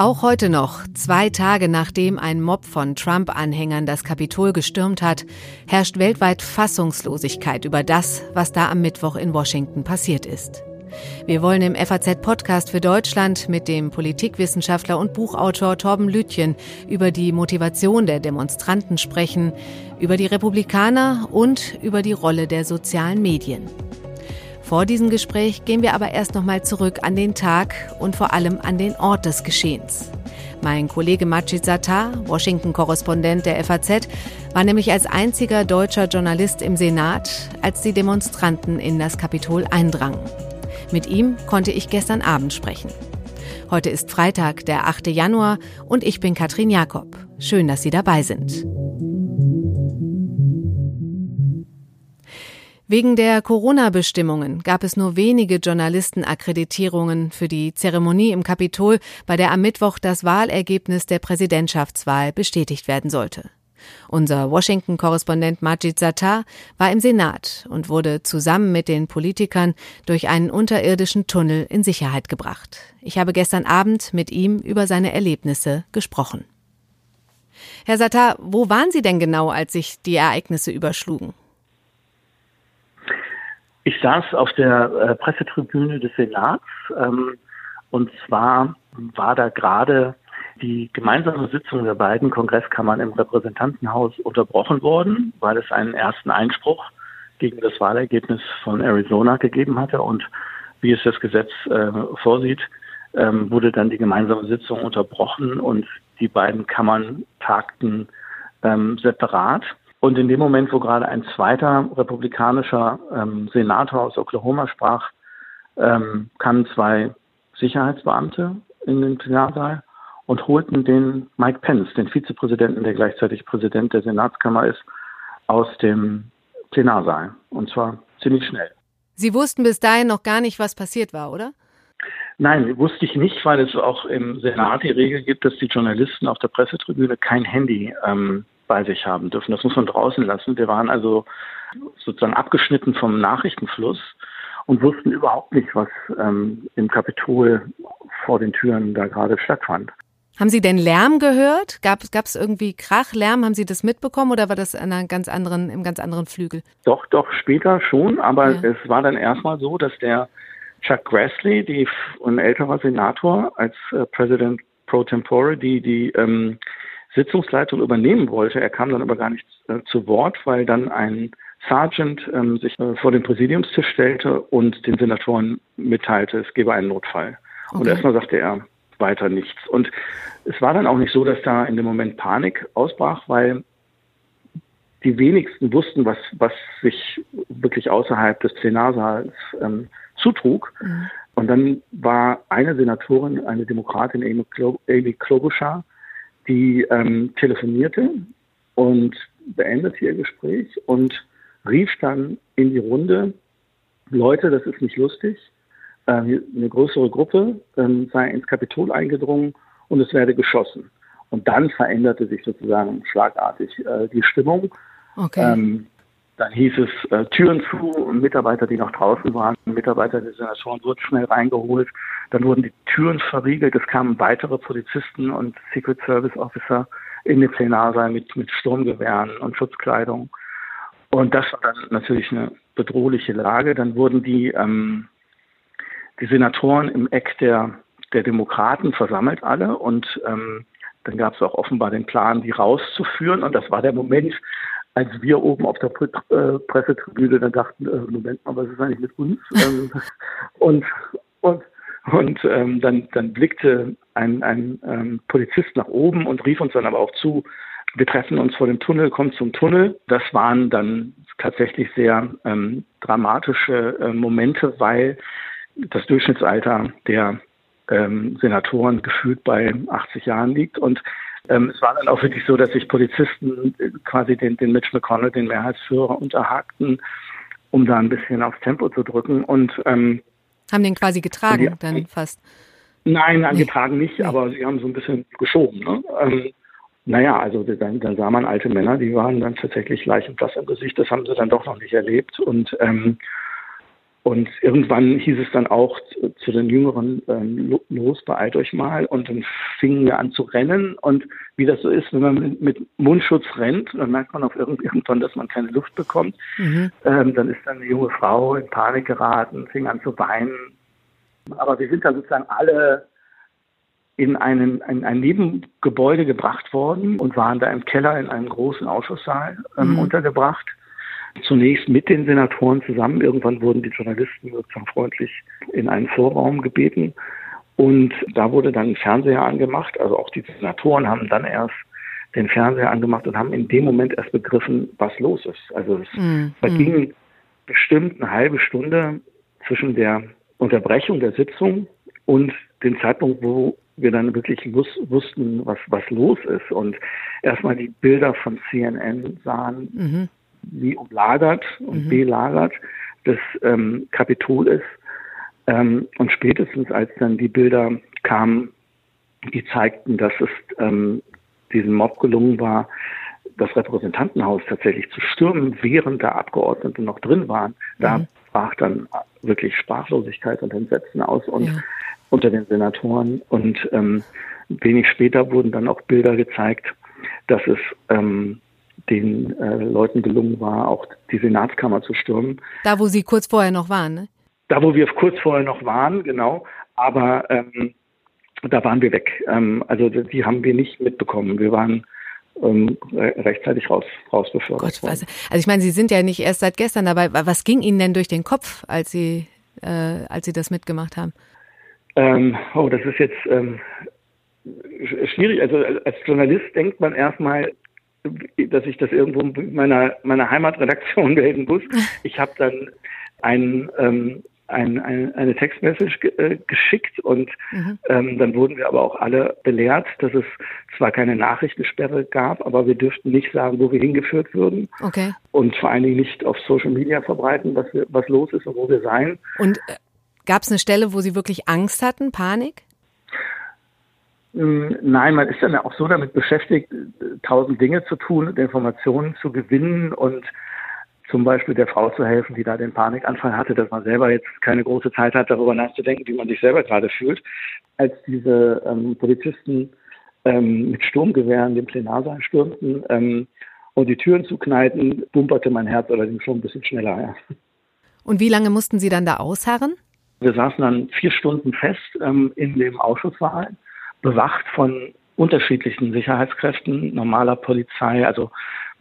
Auch heute noch, zwei Tage nachdem ein Mob von Trump-Anhängern das Kapitol gestürmt hat, herrscht weltweit Fassungslosigkeit über das, was da am Mittwoch in Washington passiert ist. Wir wollen im FAZ-Podcast für Deutschland mit dem Politikwissenschaftler und Buchautor Torben Lütjen über die Motivation der Demonstranten sprechen, über die Republikaner und über die Rolle der sozialen Medien. Vor diesem Gespräch gehen wir aber erst nochmal zurück an den Tag und vor allem an den Ort des Geschehens. Mein Kollege Majid Sattar, Washington-Korrespondent der FAZ, war nämlich als einziger deutscher Journalist im Senat, als die Demonstranten in das Kapitol eindrangen. Mit ihm konnte ich gestern Abend sprechen. Heute ist Freitag, der 8. Januar und ich bin Katrin Jakob. Schön, dass Sie dabei sind. Wegen der Corona-Bestimmungen gab es nur wenige Journalistenakkreditierungen für die Zeremonie im Kapitol, bei der am Mittwoch das Wahlergebnis der Präsidentschaftswahl bestätigt werden sollte. Unser Washington-Korrespondent Majid Sattar war im Senat und wurde zusammen mit den Politikern durch einen unterirdischen Tunnel in Sicherheit gebracht. Ich habe gestern Abend mit ihm über seine Erlebnisse gesprochen. Herr Sattar, wo waren Sie denn genau, als sich die Ereignisse überschlugen? Ich saß auf der äh, Pressetribüne des Senats ähm, und zwar war da gerade die gemeinsame Sitzung der beiden Kongresskammern im Repräsentantenhaus unterbrochen worden, weil es einen ersten Einspruch gegen das Wahlergebnis von Arizona gegeben hatte und wie es das Gesetz äh, vorsieht, ähm, wurde dann die gemeinsame Sitzung unterbrochen und die beiden Kammern tagten ähm, separat. Und in dem Moment, wo gerade ein zweiter republikanischer ähm, Senator aus Oklahoma sprach, ähm, kamen zwei Sicherheitsbeamte in den Plenarsaal und holten den Mike Pence, den Vizepräsidenten, der gleichzeitig Präsident der Senatskammer ist, aus dem Plenarsaal. Und zwar ziemlich schnell. Sie wussten bis dahin noch gar nicht, was passiert war, oder? Nein, wusste ich nicht, weil es auch im Senat die Regel gibt, dass die Journalisten auf der Pressetribüne kein Handy ähm, bei sich haben dürfen. Das muss man draußen lassen. Wir waren also sozusagen abgeschnitten vom Nachrichtenfluss und wussten überhaupt nicht, was ähm, im Kapitol vor den Türen da gerade stattfand. Haben Sie denn Lärm gehört? Gab es irgendwie Krach, Lärm? Haben Sie das mitbekommen oder war das an einer ganz anderen, im ganz anderen Flügel? Doch, doch, später schon, aber ja. es war dann erstmal so, dass der Chuck Grassley, die, ein älterer Senator als äh, President pro tempore, die die ähm, Sitzungsleitung übernehmen wollte. Er kam dann aber gar nicht äh, zu Wort, weil dann ein Sergeant ähm, sich äh, vor den Präsidiumstisch stellte und den Senatoren mitteilte, es gebe einen Notfall. Okay. Und erstmal sagte er weiter nichts. Und es war dann auch nicht so, dass da in dem Moment Panik ausbrach, weil die wenigsten wussten, was, was sich wirklich außerhalb des Plenarsaals ähm, zutrug. Mhm. Und dann war eine Senatorin, eine Demokratin, Amy Klobuchar, die ähm, telefonierte und beendete ihr Gespräch und rief dann in die Runde, Leute, das ist nicht lustig, äh, eine größere Gruppe äh, sei ins Kapitol eingedrungen und es werde geschossen. Und dann veränderte sich sozusagen schlagartig äh, die Stimmung. Okay. Ähm, dann hieß es äh, Türen zu, Mitarbeiter, die noch draußen waren, Mitarbeiter der Senatoren wurden schnell reingeholt. Dann wurden die Türen verriegelt. Es kamen weitere Polizisten und Secret Service Officer in den Plenarsaal mit, mit Sturmgewehren und Schutzkleidung. Und das war dann natürlich eine bedrohliche Lage. Dann wurden die, ähm, die Senatoren im Eck der, der Demokraten versammelt alle und ähm, dann gab es auch offenbar den Plan, die rauszuführen. Und das war der Moment, als wir oben auf der äh, Pressetribüne dann dachten, äh, Moment mal, was ist eigentlich mit uns? Ähm, und und, und ähm, dann, dann blickte ein, ein ähm, Polizist nach oben und rief uns dann aber auch zu, wir treffen uns vor dem Tunnel, kommt zum Tunnel. Das waren dann tatsächlich sehr ähm, dramatische äh, Momente, weil das Durchschnittsalter der ähm, Senatoren gefühlt bei 80 Jahren liegt und ähm, es war dann auch wirklich so, dass sich Polizisten quasi den, den Mitch McConnell, den Mehrheitsführer, unterhakten, um da ein bisschen aufs Tempo zu drücken. Und ähm, haben den quasi getragen die, dann fast. Nein, nee. getragen nicht, nee. aber sie haben so ein bisschen geschoben. Ne? Ähm, naja, also dann, dann sah man alte Männer, die waren dann tatsächlich leichenblass im Gesicht. Das haben sie dann doch noch nicht erlebt. Und ähm, Und irgendwann hieß es dann auch zu den Jüngeren, ähm, los, beeilt euch mal. Und dann fingen wir an zu rennen. Und wie das so ist, wenn man mit, mit Mundschutz rennt, dann merkt man auch irgendwann, dass man keine Luft bekommt. Mhm. Ähm, dann ist dann eine junge Frau in Panik geraten, fing an zu weinen. Aber wir sind dann sozusagen alle in einen, ein, ein Nebengebäude gebracht worden und waren da im Keller in einem großen Ausschusssaal ähm, mhm. untergebracht zunächst mit den Senatoren zusammen. Irgendwann wurden die Journalisten sozusagen freundlich in einen Vorraum gebeten. Und da wurde dann ein Fernseher angemacht. Also auch die Senatoren haben dann erst den Fernseher angemacht und haben in dem Moment erst begriffen, was los ist. Also es mm, verging mm. bestimmt eine halbe Stunde zwischen der Unterbrechung der Sitzung und dem Zeitpunkt, wo wir dann wirklich wus wussten, was, was los ist und erstmal die Bilder von CNN sahen, mhm wie umlagert und mhm. belagert das ähm, Kapitol ist. Ähm, und spätestens als dann die Bilder kamen, die zeigten, dass es ähm, diesem Mob gelungen war, das Repräsentantenhaus tatsächlich zu stürmen, während da Abgeordnete noch drin waren, mhm. da brach dann wirklich Sprachlosigkeit und Entsetzen aus und ja. unter den Senatoren. Und ähm, wenig später wurden dann auch Bilder gezeigt, dass es ähm, den äh, Leuten gelungen war, auch die Senatskammer zu stürmen. Da, wo Sie kurz vorher noch waren, ne? Da, wo wir kurz vorher noch waren, genau. Aber ähm, da waren wir weg. Ähm, also die haben wir nicht mitbekommen. Wir waren ähm, rechtzeitig raus, rausbefördert. Gott, also ich meine, Sie sind ja nicht erst seit gestern dabei. Was ging Ihnen denn durch den Kopf, als Sie, äh, als Sie das mitgemacht haben? Ähm, oh, das ist jetzt ähm, schwierig. Also als Journalist denkt man erstmal, dass ich das irgendwo meiner, meiner Heimatredaktion melden muss. Ich habe dann ein, ähm, ein, ein, eine Textmessage ge äh, geschickt und mhm. ähm, dann wurden wir aber auch alle belehrt, dass es zwar keine Nachrichtensperre gab, aber wir dürften nicht sagen, wo wir hingeführt würden okay. und vor allen Dingen nicht auf Social Media verbreiten, was, wir, was los ist und wo wir sein. Und äh, gab es eine Stelle, wo Sie wirklich Angst hatten, Panik? Hm, nein, man ist dann auch so damit beschäftigt, tausend Dinge zu tun, Informationen zu gewinnen und zum Beispiel der Frau zu helfen, die da den Panikanfall hatte, dass man selber jetzt keine große Zeit hat, darüber nachzudenken, wie man sich selber gerade fühlt. Als diese ähm, Polizisten ähm, mit Sturmgewehren den Plenarsaal stürmten ähm, und die Türen zuknallten, bumperte mein Herz allerdings schon ein bisschen schneller. Ja. Und wie lange mussten Sie dann da ausharren? Wir saßen dann vier Stunden fest ähm, in dem Ausschusssaal bewacht von unterschiedlichen Sicherheitskräften, normaler Polizei, also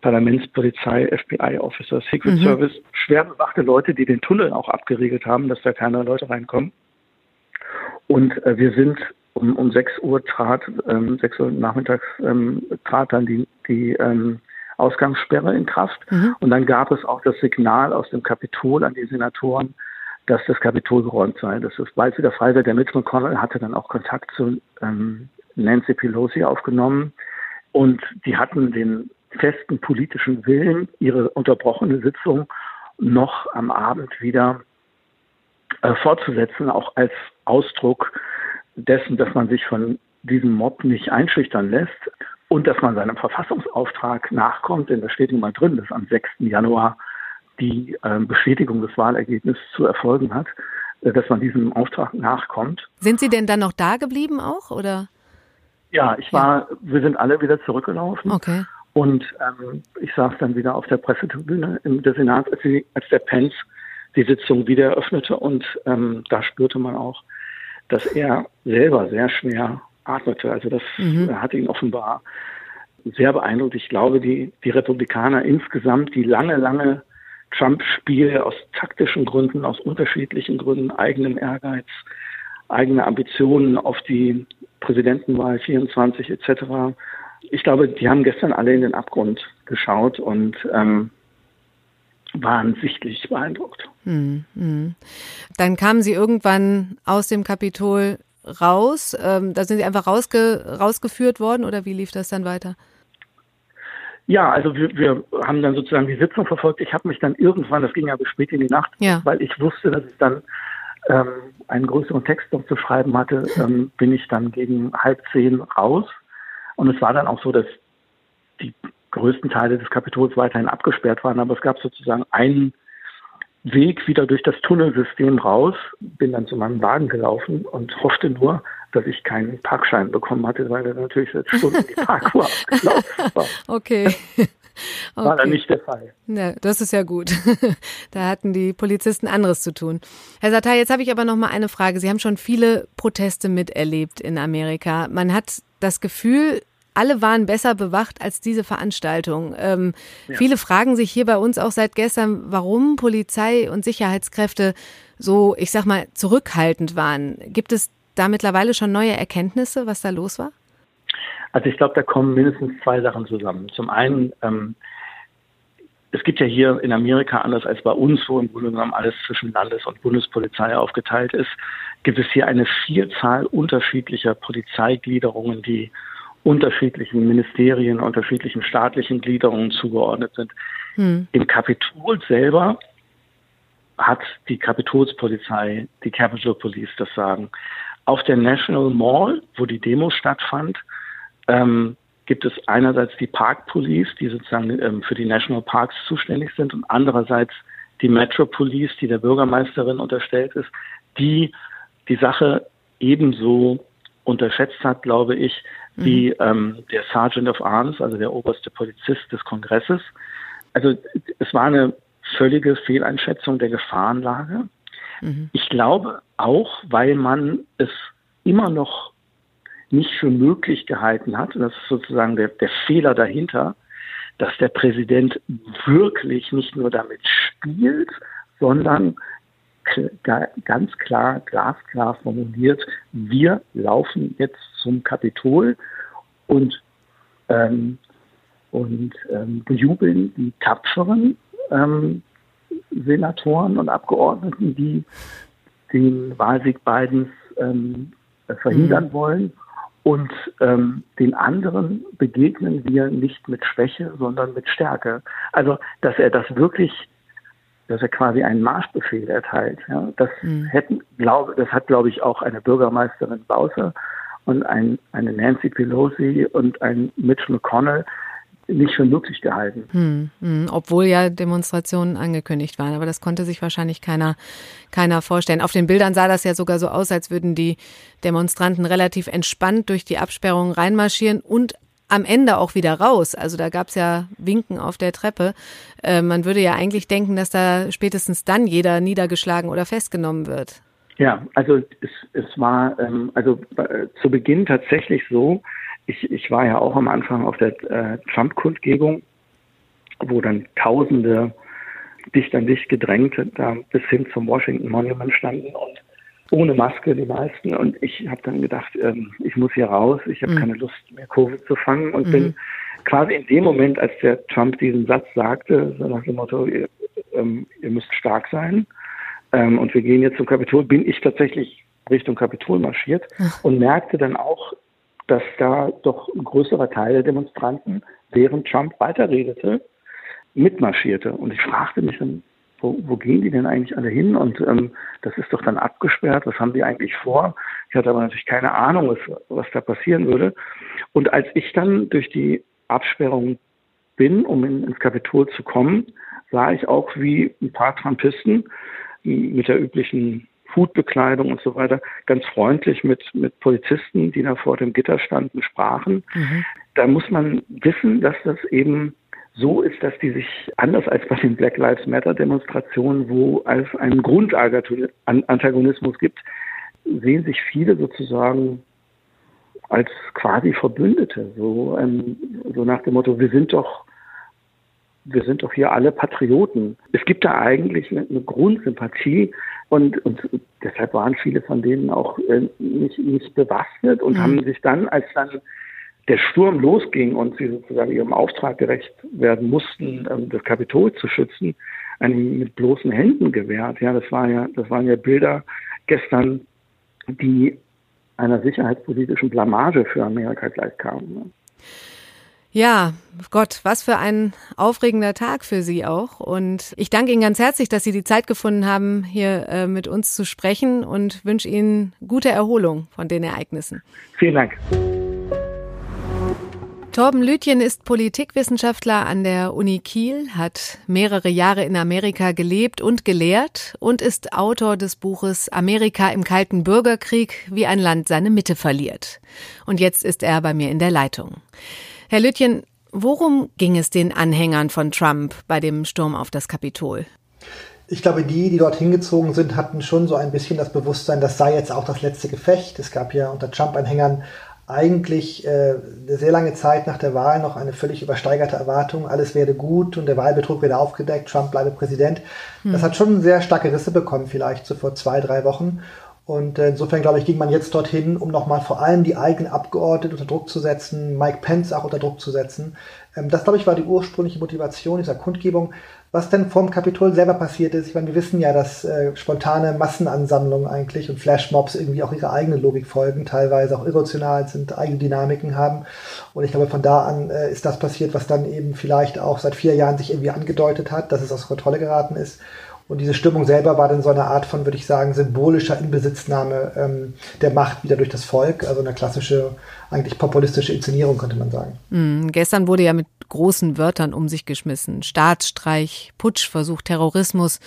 Parlamentspolizei, FBI-Officer, Secret mhm. Service, schwer bewachte Leute, die den Tunnel auch abgeriegelt haben, dass da keine Leute reinkommen. Und äh, wir sind um, um 6 Uhr trat, ähm, 6 Uhr nachmittags ähm, trat dann die, die ähm, Ausgangssperre in Kraft. Mhm. Und dann gab es auch das Signal aus dem Kapitol an die Senatoren, dass das Kapitol geräumt sei. Das ist bald wieder frei. Der Mitch McConnell hatte dann auch Kontakt zu ähm, Nancy Pelosi aufgenommen und die hatten den festen politischen Willen, ihre unterbrochene Sitzung noch am Abend wieder äh, fortzusetzen, auch als Ausdruck dessen, dass man sich von diesem Mob nicht einschüchtern lässt und dass man seinem Verfassungsauftrag nachkommt, denn da steht nun mal drin, dass am 6. Januar die äh, Bestätigung des Wahlergebnisses zu erfolgen hat, äh, dass man diesem Auftrag nachkommt. Sind Sie denn dann noch da geblieben auch oder? Ja, ich war, ja. wir sind alle wieder zurückgelaufen. Okay. Und ähm, ich saß dann wieder auf der Pressetribüne im der Senat, als, die, als der Pence die Sitzung wieder eröffnete. Und ähm, da spürte man auch, dass er selber sehr schwer atmete. Also das mhm. hat ihn offenbar sehr beeindruckt. Ich glaube, die, die Republikaner insgesamt, die lange, lange Trump-Spiel aus taktischen Gründen, aus unterschiedlichen Gründen, eigenem Ehrgeiz, eigene Ambitionen auf die Präsidentenwahl 24 etc. Ich glaube, die haben gestern alle in den Abgrund geschaut und ähm, waren sichtlich beeindruckt. Hm, hm. Dann kamen Sie irgendwann aus dem Kapitol raus. Ähm, da sind Sie einfach rausge rausgeführt worden oder wie lief das dann weiter? Ja, also wir, wir haben dann sozusagen die Sitzung verfolgt. Ich habe mich dann irgendwann, das ging ja bis spät in die Nacht, ja. weil ich wusste, dass ich dann ähm, einen größeren Text noch zu schreiben hatte, ähm, bin ich dann gegen halb zehn raus. Und es war dann auch so, dass die größten Teile des Kapitols weiterhin abgesperrt waren, aber es gab sozusagen einen Weg wieder durch das Tunnelsystem raus, bin dann zu meinem Wagen gelaufen und hoffte nur, dass ich keinen Parkschein bekommen hatte, weil er natürlich seit Stunden die Parkuhr abgelaufen war. Okay. War okay. dann nicht der Fall. Ja, das ist ja gut. da hatten die Polizisten anderes zu tun. Herr Satai, jetzt habe ich aber noch mal eine Frage. Sie haben schon viele Proteste miterlebt in Amerika. Man hat das Gefühl, alle waren besser bewacht als diese Veranstaltung. Ähm, ja. Viele fragen sich hier bei uns auch seit gestern, warum Polizei und Sicherheitskräfte so, ich sag mal, zurückhaltend waren. Gibt es da mittlerweile schon neue Erkenntnisse, was da los war? Also ich glaube, da kommen mindestens zwei Sachen zusammen. Zum einen, ähm, es gibt ja hier in Amerika, anders als bei uns, wo im Grunde genommen alles zwischen Landes- und Bundespolizei aufgeteilt ist, gibt es hier eine Vielzahl unterschiedlicher Polizeigliederungen, die unterschiedlichen Ministerien, unterschiedlichen staatlichen Gliederungen zugeordnet sind. Hm. Im Kapitol selber hat die Kapitolspolizei, die Capitol Police das Sagen. Auf der National Mall, wo die Demo stattfand, ähm, gibt es einerseits die Park Police, die sozusagen ähm, für die National Parks zuständig sind, und andererseits die Metro Police, die der Bürgermeisterin unterstellt ist, die die Sache ebenso unterschätzt hat, glaube ich, wie mhm. ähm, der Sergeant of Arms, also der oberste Polizist des Kongresses. Also es war eine völlige Fehleinschätzung der Gefahrenlage. Mhm. Ich glaube auch, weil man es immer noch nicht für möglich gehalten hat, und das ist sozusagen der, der Fehler dahinter, dass der Präsident wirklich nicht nur damit spielt, sondern ganz klar, glasklar formuliert, wir laufen jetzt zum Kapitol und, ähm, und ähm, bejubeln die tapferen ähm, Senatoren und Abgeordneten, die den Wahlsieg Bidens ähm, verhindern mhm. wollen und ähm, den anderen begegnen wir nicht mit Schwäche, sondern mit Stärke. Also, dass er das wirklich, dass er quasi einen Marschbefehl erteilt. Ja, das mhm. hätten, glaube, das hat, glaube ich, auch eine Bürgermeisterin Bowser und ein, eine Nancy Pelosi und ein Mitch McConnell nicht für möglich gehalten. Hm, hm, obwohl ja Demonstrationen angekündigt waren, aber das konnte sich wahrscheinlich keiner, keiner vorstellen. Auf den Bildern sah das ja sogar so aus, als würden die Demonstranten relativ entspannt durch die Absperrungen reinmarschieren und am Ende auch wieder raus. Also da gab es ja Winken auf der Treppe. Äh, man würde ja eigentlich denken, dass da spätestens dann jeder niedergeschlagen oder festgenommen wird. Ja, also es, es war ähm, also äh, zu Beginn tatsächlich so, ich, ich war ja auch am Anfang auf der äh, Trump-Kundgebung, wo dann Tausende dicht an dicht gedrängt da bis hin zum Washington Monument standen und ohne Maske die meisten. Und ich habe dann gedacht, ähm, ich muss hier raus, ich habe mhm. keine Lust mehr Covid zu fangen und mhm. bin quasi in dem Moment, als der Trump diesen Satz sagte, so nach dem Motto, ihr, ähm, ihr müsst stark sein ähm, und wir gehen jetzt zum Kapitol, bin ich tatsächlich Richtung Kapitol marschiert Ach. und merkte dann auch, dass da doch ein größerer Teil der Demonstranten, während Trump weiterredete, mitmarschierte. Und ich fragte mich dann, wo, wo gehen die denn eigentlich alle hin? Und ähm, das ist doch dann abgesperrt. Was haben die eigentlich vor? Ich hatte aber natürlich keine Ahnung, was, was da passieren würde. Und als ich dann durch die Absperrung bin, um in, ins Kapitol zu kommen, sah ich auch, wie ein paar Trumpisten mit der üblichen Hutbekleidung und so weiter, ganz freundlich mit, mit Polizisten, die da vor dem Gitter standen, sprachen. Mhm. Da muss man wissen, dass das eben so ist, dass die sich anders als bei den Black Lives Matter Demonstrationen, wo es einen Grundantagonismus gibt, sehen sich viele sozusagen als quasi Verbündete, so, ähm, so nach dem Motto, wir sind doch wir sind doch hier alle Patrioten. Es gibt da eigentlich eine, eine Grundsympathie und, und deshalb waren viele von denen auch äh, nicht, nicht bewaffnet und mhm. haben sich dann, als dann der Sturm losging und sie sozusagen ihrem Auftrag gerecht werden mussten, ähm, das Kapitol zu schützen, einem mit bloßen Händen gewehrt. Ja, das war ja, das waren ja Bilder gestern, die einer sicherheitspolitischen Blamage für Amerika gleichkamen. Ne? Ja, Gott, was für ein aufregender Tag für Sie auch. Und ich danke Ihnen ganz herzlich, dass Sie die Zeit gefunden haben, hier äh, mit uns zu sprechen und wünsche Ihnen gute Erholung von den Ereignissen. Vielen Dank. Torben Lütjen ist Politikwissenschaftler an der Uni Kiel, hat mehrere Jahre in Amerika gelebt und gelehrt und ist Autor des Buches Amerika im Kalten Bürgerkrieg, wie ein Land seine Mitte verliert. Und jetzt ist er bei mir in der Leitung. Herr Lütjen, worum ging es den Anhängern von Trump bei dem Sturm auf das Kapitol? Ich glaube, die, die dort hingezogen sind, hatten schon so ein bisschen das Bewusstsein, das sei jetzt auch das letzte Gefecht. Es gab ja unter Trump-Anhängern eigentlich äh, eine sehr lange Zeit nach der Wahl noch eine völlig übersteigerte Erwartung, alles werde gut und der Wahlbetrug werde aufgedeckt, Trump bleibe Präsident. Hm. Das hat schon sehr starke Risse bekommen, vielleicht so vor zwei, drei Wochen. Und äh, insofern, glaube ich, ging man jetzt dorthin, um nochmal vor allem die eigenen Abgeordneten unter Druck zu setzen, Mike Pence auch unter Druck zu setzen. Ähm, das, glaube ich, war die ursprüngliche Motivation dieser Kundgebung. Was denn vom Kapitol selber passiert ist, ich meine, wir wissen ja, dass äh, spontane Massenansammlungen eigentlich und Flashmobs irgendwie auch ihre eigene Logik folgen, teilweise auch irrational sind, eigene Dynamiken haben. Und ich glaube, von da an äh, ist das passiert, was dann eben vielleicht auch seit vier Jahren sich irgendwie angedeutet hat, dass es aus Kontrolle geraten ist. Und diese Stimmung selber war dann so eine Art von, würde ich sagen, symbolischer Inbesitznahme ähm, der Macht wieder durch das Volk. Also eine klassische, eigentlich populistische Inszenierung, könnte man sagen. Mhm. Gestern wurde ja mit großen Wörtern um sich geschmissen. Staatsstreich, Putschversuch, Terrorismus.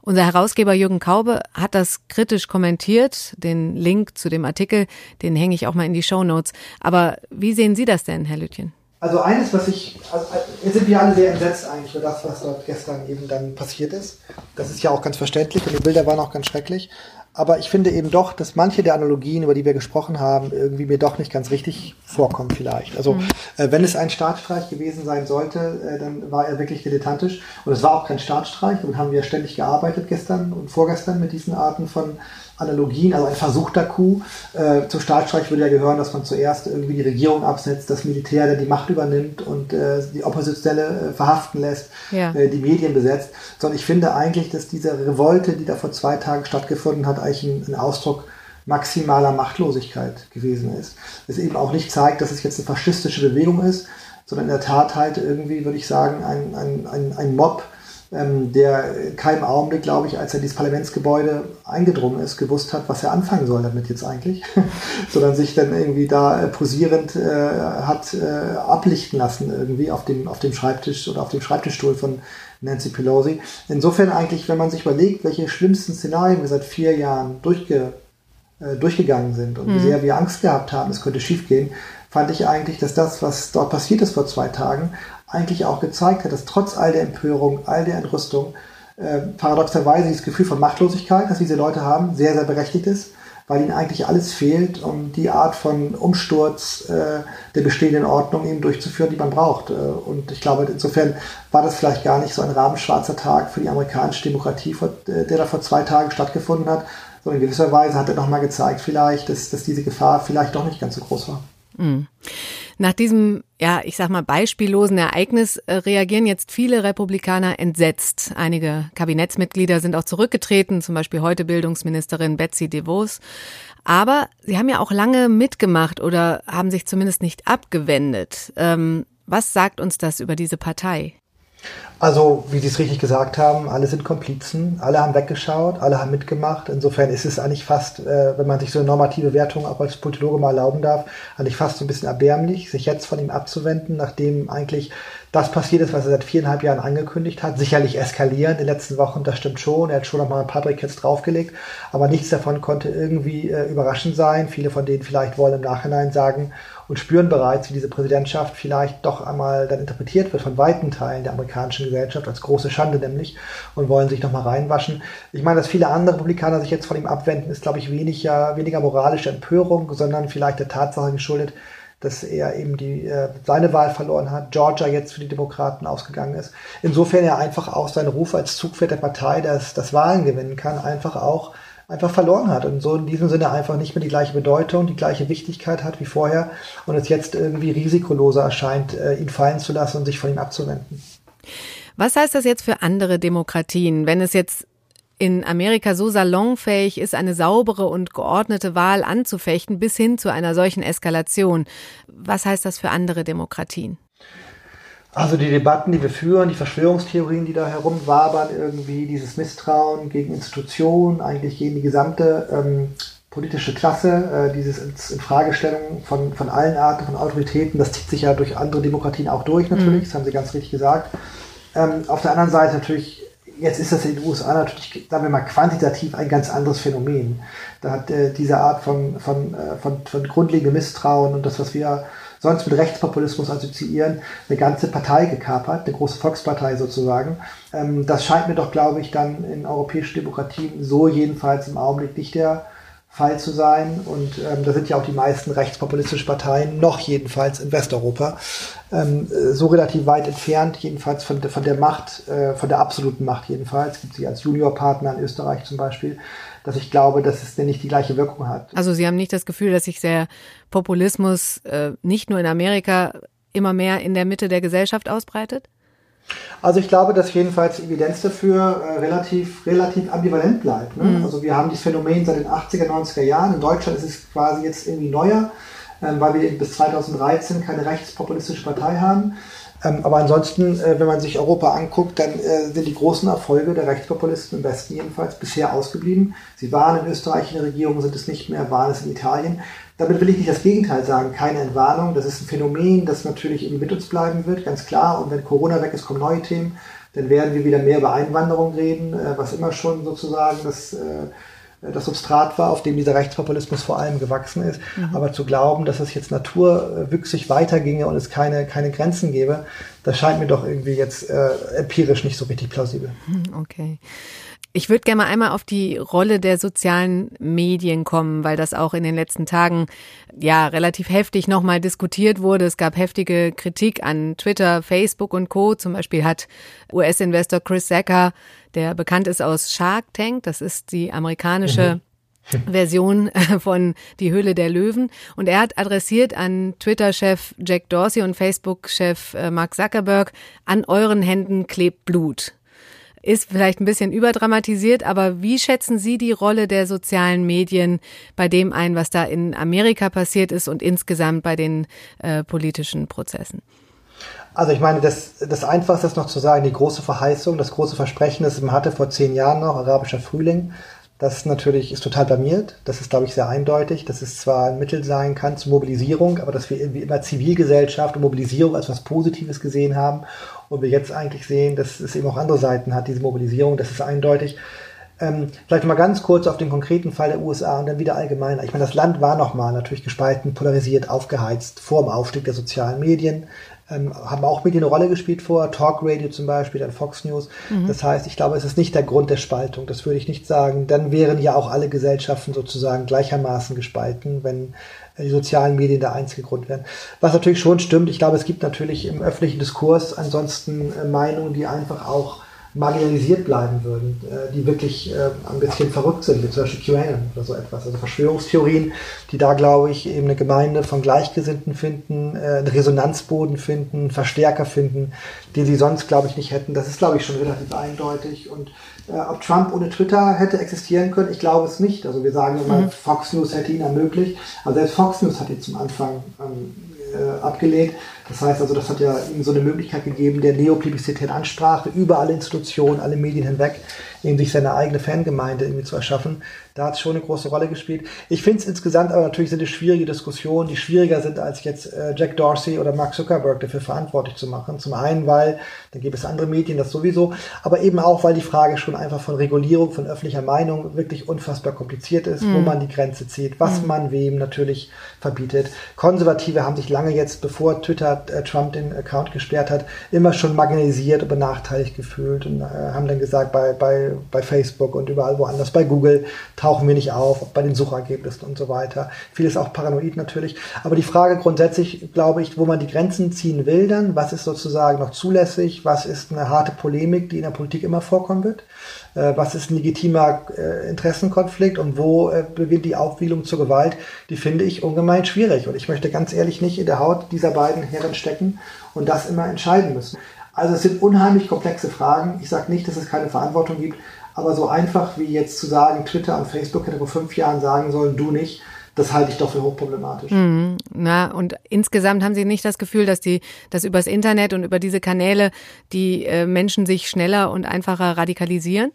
Unser Herausgeber Jürgen Kaube hat das kritisch kommentiert. Den Link zu dem Artikel, den hänge ich auch mal in die Show Notes. Aber wie sehen Sie das denn, Herr Lütjen? Also eines, was ich, also jetzt sind wir alle sehr entsetzt eigentlich für das, was dort gestern eben dann passiert ist. Das ist ja auch ganz verständlich und die Bilder waren auch ganz schrecklich. Aber ich finde eben doch, dass manche der Analogien, über die wir gesprochen haben, irgendwie mir doch nicht ganz richtig vorkommen vielleicht. Also mhm. äh, wenn es ein Staatsstreich gewesen sein sollte, äh, dann war er wirklich dilettantisch. Und es war auch kein Staatsstreich. Und haben wir ständig gearbeitet gestern und vorgestern mit diesen Arten von Analogien, also ein versuchter Coup. Äh, zum Staatsstreich würde ja gehören, dass man zuerst irgendwie die Regierung absetzt, das Militär dann die Macht übernimmt und äh, die Oppositionelle äh, verhaften lässt, ja. äh, die Medien besetzt. Sondern ich finde eigentlich, dass diese Revolte, die da vor zwei Tagen stattgefunden hat, eigentlich ein, ein Ausdruck maximaler Machtlosigkeit gewesen ist. Es eben auch nicht zeigt, dass es jetzt eine faschistische Bewegung ist, sondern in der Tat halt irgendwie, würde ich sagen, ein, ein, ein, ein Mob, der keinem Augenblick, glaube ich, als er dieses Parlamentsgebäude eingedrungen ist, gewusst hat, was er anfangen soll damit jetzt eigentlich, sondern sich dann irgendwie da äh, posierend äh, hat äh, ablichten lassen irgendwie auf dem, auf dem Schreibtisch oder auf dem Schreibtischstuhl von Nancy Pelosi. Insofern eigentlich, wenn man sich überlegt, welche schlimmsten Szenarien wir seit vier Jahren durchge, äh, durchgegangen sind und mhm. wie sehr wir Angst gehabt haben, es könnte schiefgehen, fand ich eigentlich, dass das, was dort passiert ist vor zwei Tagen, eigentlich auch gezeigt hat, dass trotz all der Empörung, all der Entrüstung, äh, paradoxerweise dieses Gefühl von Machtlosigkeit, das diese Leute haben, sehr, sehr berechtigt ist, weil ihnen eigentlich alles fehlt, um die Art von Umsturz äh, der bestehenden Ordnung eben durchzuführen, die man braucht. Äh, und ich glaube, insofern war das vielleicht gar nicht so ein rabenschwarzer Tag für die amerikanische Demokratie, äh, der da vor zwei Tagen stattgefunden hat, sondern in gewisser Weise hat er nochmal gezeigt vielleicht, dass, dass diese Gefahr vielleicht doch nicht ganz so groß war. Mhm. Nach diesem, ja, ich sag mal, beispiellosen Ereignis äh, reagieren jetzt viele Republikaner entsetzt. Einige Kabinettsmitglieder sind auch zurückgetreten, zum Beispiel heute Bildungsministerin Betsy DeVos. Aber sie haben ja auch lange mitgemacht oder haben sich zumindest nicht abgewendet. Ähm, was sagt uns das über diese Partei? Also, wie Sie es richtig gesagt haben, alle sind Komplizen, alle haben weggeschaut, alle haben mitgemacht. Insofern ist es eigentlich fast, äh, wenn man sich so eine normative Wertung auch als Politologe mal erlauben darf, eigentlich fast so ein bisschen erbärmlich, sich jetzt von ihm abzuwenden, nachdem eigentlich das passiert ist, was er seit viereinhalb Jahren angekündigt hat. Sicherlich eskalieren in den letzten Wochen, das stimmt schon. Er hat schon nochmal ein paar Briketts draufgelegt, aber nichts davon konnte irgendwie äh, überraschend sein. Viele von denen vielleicht wollen im Nachhinein sagen und spüren bereits, wie diese Präsidentschaft vielleicht doch einmal dann interpretiert wird von weiten Teilen der amerikanischen Gesellschaft als große Schande nämlich und wollen sich nochmal reinwaschen. Ich meine, dass viele andere Republikaner sich jetzt von ihm abwenden, ist, glaube ich, weniger, weniger moralische Empörung, sondern vielleicht der Tatsache geschuldet, dass er eben die, äh, seine Wahl verloren hat, Georgia jetzt für die Demokraten ausgegangen ist. Insofern er einfach auch seinen Ruf als Zugpferd der Partei, das, das Wahlen gewinnen kann, einfach auch einfach verloren hat und so in diesem Sinne einfach nicht mehr die gleiche Bedeutung, die gleiche Wichtigkeit hat wie vorher und es jetzt irgendwie risikoloser erscheint, äh, ihn fallen zu lassen und sich von ihm abzuwenden. Was heißt das jetzt für andere Demokratien, wenn es jetzt in Amerika so salonfähig ist, eine saubere und geordnete Wahl anzufechten, bis hin zu einer solchen Eskalation. Was heißt das für andere Demokratien? Also die Debatten, die wir führen, die Verschwörungstheorien, die da herumwabern, irgendwie dieses Misstrauen gegen Institutionen, eigentlich gegen die gesamte ähm, politische Klasse, äh, dieses Infragestellung von, von allen Arten von Autoritäten, das zieht sich ja durch andere Demokratien auch durch natürlich, mhm. das haben Sie ganz richtig gesagt. Ähm, auf der anderen Seite natürlich, jetzt ist das in den USA natürlich, sagen wir mal, quantitativ ein ganz anderes Phänomen. Da hat äh, diese Art von, von, äh, von, von grundlegendem Misstrauen und das, was wir sonst mit Rechtspopulismus assoziieren, eine ganze Partei gekapert, eine große Volkspartei sozusagen. Ähm, das scheint mir doch, glaube ich, dann in europäischen Demokratien so jedenfalls im Augenblick nicht der Fall zu sein. Und ähm, da sind ja auch die meisten rechtspopulistischen Parteien, noch jedenfalls in Westeuropa, ähm, so relativ weit entfernt, jedenfalls von, von der Macht, äh, von der absoluten Macht jedenfalls, gibt sie als Juniorpartner in Österreich zum Beispiel, dass ich glaube, dass es denn nicht die gleiche Wirkung hat. Also Sie haben nicht das Gefühl, dass sich der Populismus äh, nicht nur in Amerika immer mehr in der Mitte der Gesellschaft ausbreitet? Also ich glaube, dass jedenfalls die Evidenz dafür äh, relativ, relativ ambivalent bleibt. Ne? Mhm. Also wir haben dieses Phänomen seit den 80er, 90er Jahren. In Deutschland ist es quasi jetzt irgendwie neuer, ähm, weil wir bis 2013 keine rechtspopulistische Partei haben. Ähm, aber ansonsten, äh, wenn man sich Europa anguckt, dann äh, sind die großen Erfolge der Rechtspopulisten im Westen jedenfalls bisher ausgeblieben. Sie waren in Österreich in der Regierung, sind es nicht mehr, waren es in Italien. Damit will ich nicht das Gegenteil sagen, keine Entwarnung. Das ist ein Phänomen, das natürlich irgendwie mit uns bleiben wird, ganz klar. Und wenn Corona weg ist, kommen neue Themen. Dann werden wir wieder mehr über Einwanderung reden, äh, was immer schon sozusagen das, äh, das Substrat war, auf dem dieser Rechtspopulismus vor allem gewachsen ist. Mhm. Aber zu glauben, dass es jetzt naturwüchsig weiterginge und es keine, keine Grenzen gäbe, das scheint mir doch irgendwie jetzt äh, empirisch nicht so richtig plausibel. Hm, okay. Ich würde gerne mal einmal auf die Rolle der sozialen Medien kommen, weil das auch in den letzten Tagen ja relativ heftig nochmal diskutiert wurde. Es gab heftige Kritik an Twitter, Facebook und Co. Zum Beispiel hat US-Investor Chris Sacker, der bekannt ist aus Shark Tank, das ist die amerikanische mhm. Version von Die Höhle der Löwen. Und er hat adressiert an Twitter-Chef Jack Dorsey und Facebook-Chef äh, Mark Zuckerberg, an euren Händen klebt Blut ist vielleicht ein bisschen überdramatisiert, aber wie schätzen Sie die Rolle der sozialen Medien bei dem ein, was da in Amerika passiert ist und insgesamt bei den äh, politischen Prozessen? Also ich meine, das, das Einfachste ist noch zu sagen, die große Verheißung, das große Versprechen, das man hatte vor zehn Jahren noch, arabischer Frühling, das natürlich ist total blamiert. Das ist, glaube ich, sehr eindeutig, dass es zwar ein Mittel sein kann zur Mobilisierung, aber dass wir immer Zivilgesellschaft und Mobilisierung als was Positives gesehen haben und wir jetzt eigentlich sehen, dass es eben auch andere Seiten hat, diese Mobilisierung, das ist eindeutig. Ähm, vielleicht mal ganz kurz auf den konkreten Fall der USA und dann wieder allgemeiner. Ich meine, das Land war nochmal natürlich gespalten, polarisiert, aufgeheizt vor dem Aufstieg der sozialen Medien ähm, haben auch Medien eine Rolle gespielt vorher, Talk Radio zum Beispiel, dann Fox News. Mhm. Das heißt, ich glaube, es ist nicht der Grund der Spaltung, das würde ich nicht sagen. Dann wären ja auch alle Gesellschaften sozusagen gleichermaßen gespalten, wenn die sozialen Medien der einzige Grund wären. Was natürlich schon stimmt, ich glaube, es gibt natürlich im öffentlichen Diskurs ansonsten äh, Meinungen, die einfach auch marginalisiert bleiben würden, äh, die wirklich äh, ein bisschen verrückt sind, wie zum Beispiel QAnon oder so etwas. Also Verschwörungstheorien, die da, glaube ich, eben eine Gemeinde von Gleichgesinnten finden, äh, einen Resonanzboden finden, Verstärker finden, die sie sonst, glaube ich, nicht hätten. Das ist, glaube ich, schon relativ eindeutig. Und äh, ob Trump ohne Twitter hätte existieren können, ich glaube es nicht. Also wir sagen immer, mhm. Fox News hätte ihn ermöglicht. Aber selbst Fox News hat ihn zum Anfang ähm, äh, abgelehnt. Das heißt also, das hat ja ihm so eine Möglichkeit gegeben, der neoplebiszitären Ansprache über alle Institutionen, alle Medien hinweg, eben sich seine eigene Fangemeinde irgendwie zu erschaffen. Da hat es schon eine große Rolle gespielt. Ich finde es insgesamt aber natürlich sind es schwierige Diskussionen, die schwieriger sind, als jetzt äh, Jack Dorsey oder Mark Zuckerberg dafür verantwortlich zu machen. Zum einen, weil, da gibt es andere Medien, das sowieso, aber eben auch, weil die Frage schon einfach von Regulierung, von öffentlicher Meinung wirklich unfassbar kompliziert ist, mhm. wo man die Grenze zieht, was mhm. man wem natürlich verbietet. Konservative haben sich lange jetzt, bevor Twitter äh, Trump den Account gesperrt hat, immer schon marginalisiert und benachteiligt gefühlt und äh, haben dann gesagt, bei, bei, bei Facebook und überall woanders, bei Google, tauchen wir nicht auf, bei den Suchergebnissen und so weiter. Vieles auch paranoid natürlich. Aber die Frage grundsätzlich, glaube ich, wo man die Grenzen ziehen will dann, was ist sozusagen noch zulässig, was ist eine harte Polemik, die in der Politik immer vorkommen wird, was ist ein legitimer äh, Interessenkonflikt und wo äh, beginnt die Aufwiegelung zur Gewalt, die finde ich ungemein schwierig. Und ich möchte ganz ehrlich nicht in der Haut dieser beiden Herren stecken und das immer entscheiden müssen. Also es sind unheimlich komplexe Fragen. Ich sage nicht, dass es keine Verantwortung gibt, aber so einfach wie jetzt zu sagen, Twitter und Facebook hätte vor fünf Jahren sagen sollen, du nicht, das halte ich doch für hochproblematisch. Mhm. Na, und insgesamt haben Sie nicht das Gefühl, dass die, dass übers Internet und über diese Kanäle die äh, Menschen sich schneller und einfacher radikalisieren?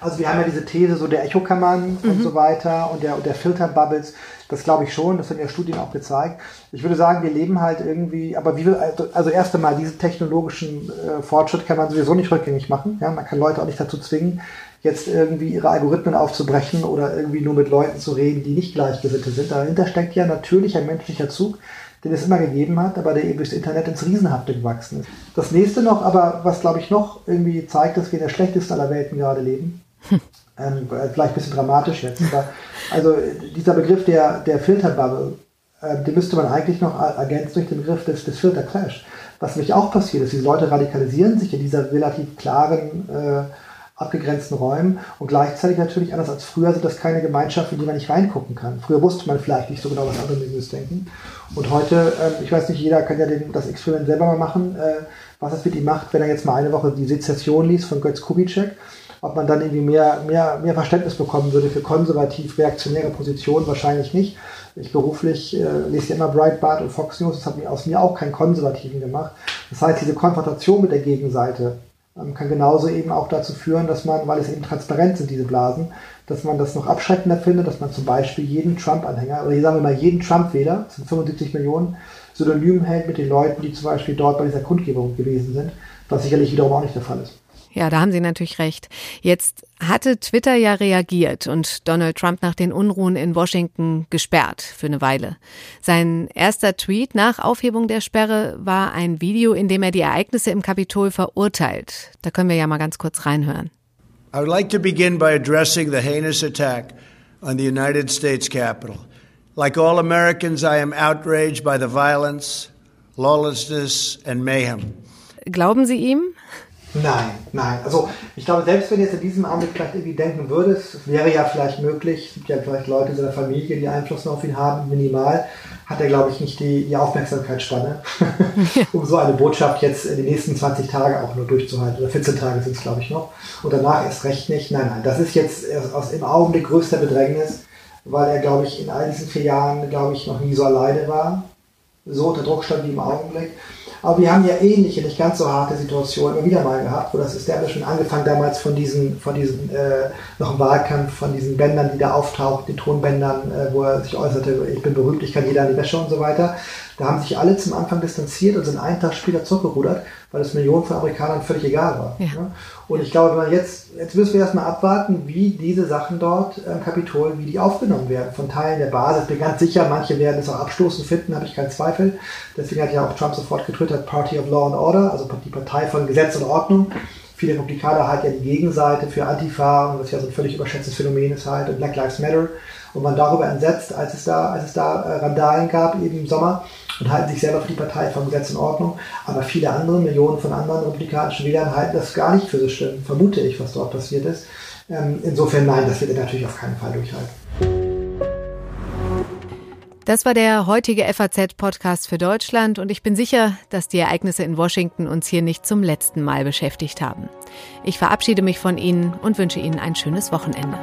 Also wir haben ja diese These so der Echokammern mhm. und so weiter und der, und der Filterbubbles. Das glaube ich schon, das haben ja Studien auch gezeigt. Ich würde sagen, wir leben halt irgendwie, aber wie wir, also, also erst einmal, diesen technologischen äh, Fortschritt kann man sowieso nicht rückgängig machen. Ja? Man kann Leute auch nicht dazu zwingen, jetzt irgendwie ihre Algorithmen aufzubrechen oder irgendwie nur mit Leuten zu reden, die nicht gleichgesinnte sind. Dahinter steckt ja natürlich ein menschlicher Zug, den es immer gegeben hat, aber der eben durchs Internet ins Riesenhafte gewachsen ist. Das nächste noch, aber was glaube ich noch irgendwie zeigt, dass wir in der schlechtesten aller Welten gerade leben. Hm. Ähm, vielleicht ein bisschen dramatisch jetzt, aber also dieser Begriff der, der Filterbubble, äh, den müsste man eigentlich noch ergänzen durch den Begriff des, des Filterclash. Was nämlich auch passiert ist, diese Leute radikalisieren sich in dieser relativ klaren äh, abgegrenzten Räumen und gleichzeitig natürlich anders als früher sind das keine Gemeinschaften, in die man nicht reingucken kann. Früher wusste man vielleicht nicht so genau, was andere Milieus denken. Und heute, äh, ich weiß nicht, jeder kann ja den, das Experiment selber mal machen, äh, was es mit ihm macht, wenn er jetzt mal eine Woche die Sezession liest von Götz Kubitschek, ob man dann irgendwie mehr, mehr, mehr Verständnis bekommen würde für konservativ-reaktionäre Positionen, wahrscheinlich nicht. Ich beruflich äh, lese ja immer Breitbart und Fox News, das hat mir aus mir auch keinen Konservativen gemacht. Das heißt, diese Konfrontation mit der Gegenseite, kann genauso eben auch dazu führen, dass man, weil es eben transparent sind, diese Blasen, dass man das noch abschreckender findet, dass man zum Beispiel jeden Trump-Anhänger, oder sagen wir mal jeden Trump-Wähler, sind 75 Millionen, synonym hält mit den Leuten, die zum Beispiel dort bei dieser Kundgebung gewesen sind, was sicherlich wiederum auch nicht der Fall ist. Ja, da haben Sie natürlich recht. Jetzt hatte Twitter ja reagiert und Donald Trump nach den Unruhen in Washington gesperrt für eine Weile. Sein erster Tweet nach Aufhebung der Sperre war ein Video, in dem er die Ereignisse im Kapitol verurteilt. Da können wir ja mal ganz kurz reinhören. I would like to begin by addressing the heinous attack on the United States Capitol. Like all Americans, I am outraged by the violence, lawlessness and mayhem. Glauben Sie ihm? Nein, nein. Also ich glaube, selbst wenn jetzt in diesem Augenblick vielleicht irgendwie denken würdest, es wäre ja vielleicht möglich, es gibt ja vielleicht Leute in seiner Familie, die Einfluss auf ihn haben, minimal, hat er, glaube ich, nicht die, die Aufmerksamkeitsspanne, um so eine Botschaft jetzt in den nächsten 20 Tagen auch nur durchzuhalten. Oder 14 Tage sind es, glaube ich, noch. Und danach erst recht nicht. Nein, nein, das ist jetzt aus im Augenblick größter Bedrängnis, weil er, glaube ich, in all diesen vier Jahren, glaube ich, noch nie so alleine war. So unter Druck stand wie im Augenblick. Aber wir haben ja ähnliche, nicht ganz so harte Situationen immer wieder mal gehabt, wo das Establishment angefangen damals von diesen, von diesen äh, noch im Wahlkampf, von diesen Bändern, die da auftauchten, den Tonbändern, äh, wo er sich äußerte, ich bin berühmt, ich kann jeder an die Wäsche und so weiter. Da haben sich alle zum Anfang distanziert und sind einen Tag später zurückgerudert, weil es Millionen von Amerikanern völlig egal war. Ja. Ne? Und ich glaube, wenn man jetzt, jetzt müssen wir erstmal abwarten, wie diese Sachen dort im Kapitol, wie die aufgenommen werden von Teilen der Basis. Ich bin ganz sicher, manche werden es auch abstoßend finden, habe ich keinen Zweifel. Deswegen hat ja auch Trump sofort getwittert, Party of Law and Order, also die Partei von Gesetz und Ordnung. Viele Republikaner halt ja die Gegenseite für Antifa und das ja so ein völlig überschätztes Phänomen ist halt und Black Lives Matter. Und man darüber entsetzt, als es da, als es da äh, Randalen gab, eben im Sommer, und halten sich selber für die Partei von Gesetz und Ordnung. Aber viele andere, Millionen von anderen republikanischen Wählern halten das gar nicht für so schlimm, vermute ich, was dort passiert ist. Ähm, insofern nein, das wird er natürlich auf keinen Fall durchhalten. Das war der heutige FAZ-Podcast für Deutschland und ich bin sicher, dass die Ereignisse in Washington uns hier nicht zum letzten Mal beschäftigt haben. Ich verabschiede mich von Ihnen und wünsche Ihnen ein schönes Wochenende.